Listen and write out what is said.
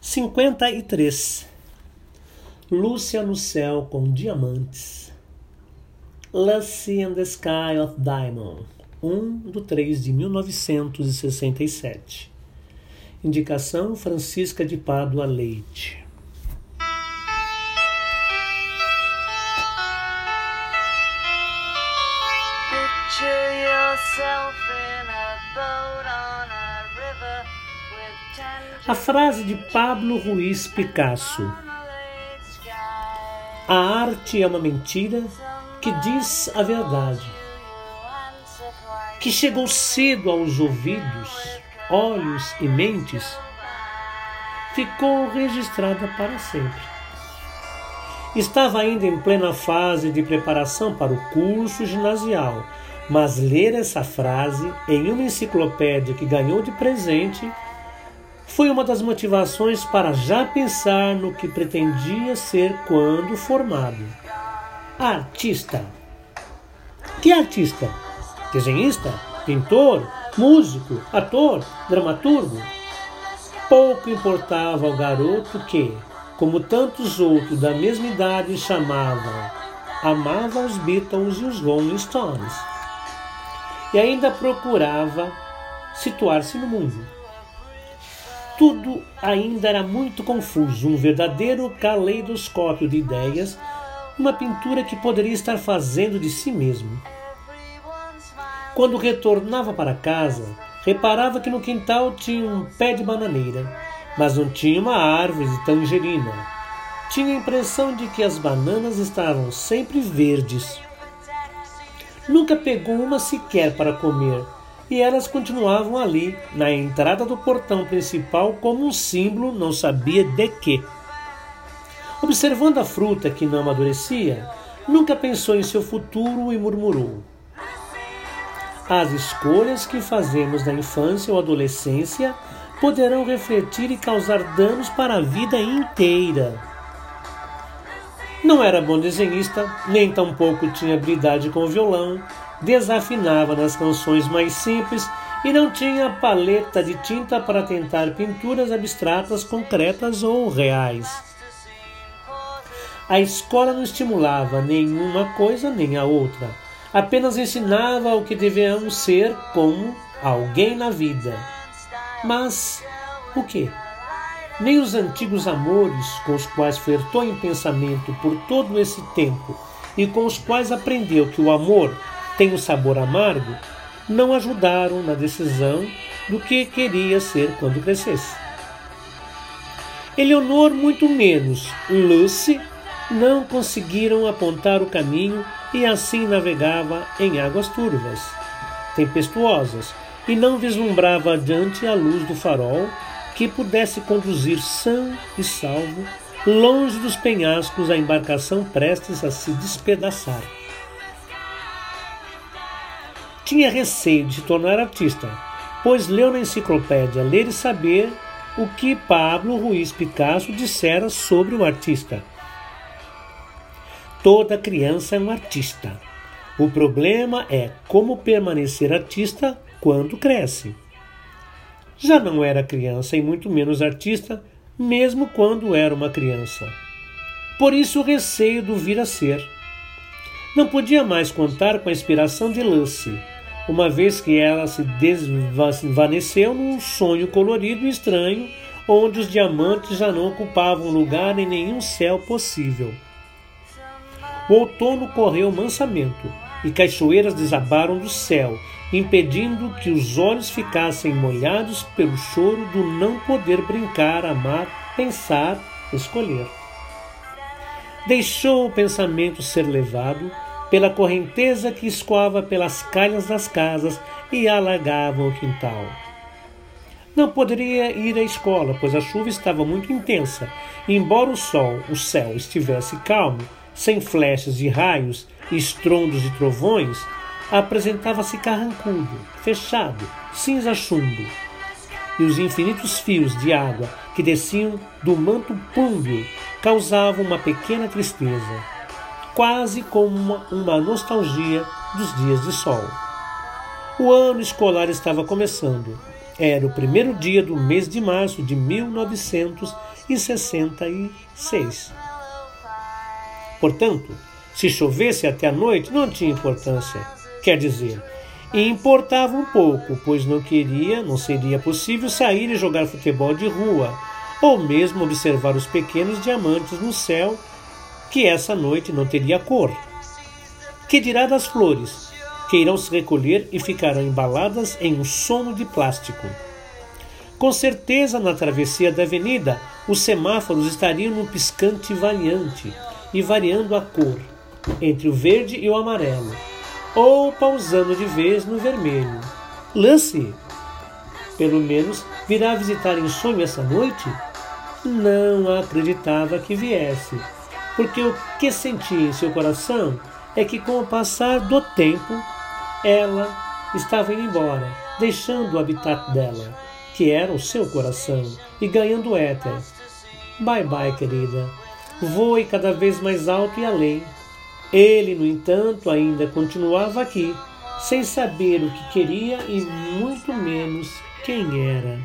53. Lúcia no céu com diamantes. Lucy in the Sky of Diamond. 1 do 3 de 1967. Indicação Francisca de Pádua Leite. Picture yourself in a boat A frase de Pablo Ruiz Picasso. A arte é uma mentira que diz a verdade, que chegou cedo aos ouvidos, olhos e mentes, ficou registrada para sempre. Estava ainda em plena fase de preparação para o curso ginasial, mas ler essa frase em uma enciclopédia que ganhou de presente foi uma das motivações para já pensar no que pretendia ser quando formado. Artista. Que artista? Desenhista? Pintor? Músico? Ator? Dramaturgo? Pouco importava ao garoto que, como tantos outros da mesma idade chamavam, amava os Beatles e os Rolling Stones. E ainda procurava situar-se no mundo. Tudo ainda era muito confuso, um verdadeiro caleidoscópio de ideias, uma pintura que poderia estar fazendo de si mesmo. Quando retornava para casa, reparava que no quintal tinha um pé de bananeira, mas não tinha uma árvore de tangerina. Tinha a impressão de que as bananas estavam sempre verdes. Nunca pegou uma sequer para comer, e elas continuavam ali, na entrada do portão principal, como um símbolo, não sabia de quê. Observando a fruta que não amadurecia, nunca pensou em seu futuro e murmurou: As escolhas que fazemos na infância ou adolescência poderão refletir e causar danos para a vida inteira. Não era bom desenhista, nem tampouco tinha habilidade com o violão, desafinava nas canções mais simples e não tinha paleta de tinta para tentar pinturas abstratas, concretas ou reais. A escola não estimulava nenhuma coisa nem a outra, apenas ensinava o que devemos ser como alguém na vida. Mas o que? Nem os antigos amores com os quais flertou em pensamento por todo esse tempo e com os quais aprendeu que o amor tem um sabor amargo, não ajudaram na decisão do que queria ser quando crescesse. Eleonor, muito menos Lucy, não conseguiram apontar o caminho e assim navegava em águas turvas, tempestuosas, e não vislumbrava adiante a luz do farol que pudesse conduzir são e salvo longe dos penhascos a embarcação prestes a se despedaçar. Tinha receio de se tornar artista, pois leu na enciclopédia Ler e Saber o que Pablo Ruiz Picasso dissera sobre o artista. Toda criança é um artista. O problema é como permanecer artista quando cresce. Já não era criança e muito menos artista, mesmo quando era uma criança. Por isso o receio do vir a ser. Não podia mais contar com a inspiração de Lucy, uma vez que ela se desvaneceu num sonho colorido e estranho, onde os diamantes já não ocupavam lugar em nenhum céu possível. O outono correu mansamente e cachoeiras desabaram do céu, impedindo que os olhos ficassem molhados pelo choro do não poder brincar, amar, pensar, escolher. Deixou o pensamento ser levado pela correnteza que escoava pelas calhas das casas e alagava o quintal. Não poderia ir à escola, pois a chuva estava muito intensa, e embora o sol, o céu estivesse calmo, sem flechas de raios, estrondos e trovões, apresentava-se carrancudo, fechado, cinza chumbo. E os infinitos fios de água que desciam do manto púmbio causavam uma pequena tristeza, quase como uma, uma nostalgia dos dias de sol. O ano escolar estava começando. Era o primeiro dia do mês de março de 1966. Portanto, se chovesse até a noite, não tinha importância. Quer dizer, importava um pouco, pois não queria, não seria possível sair e jogar futebol de rua, ou mesmo observar os pequenos diamantes no céu, que essa noite não teria cor. Que dirá das flores, que irão se recolher e ficarão embaladas em um sono de plástico. Com certeza, na travessia da avenida, os semáforos estariam num piscante variante e variando a cor, entre o verde e o amarelo, ou pausando de vez no vermelho. Lance, pelo menos, virá visitar em sonho essa noite? Não acreditava que viesse, porque o que sentia em seu coração é que, com o passar do tempo, ela estava indo embora, deixando o habitat dela, que era o seu coração, e ganhando éter. Bye bye, querida. Voe cada vez mais alto e além. Ele, no entanto, ainda continuava aqui, sem saber o que queria e muito menos quem era.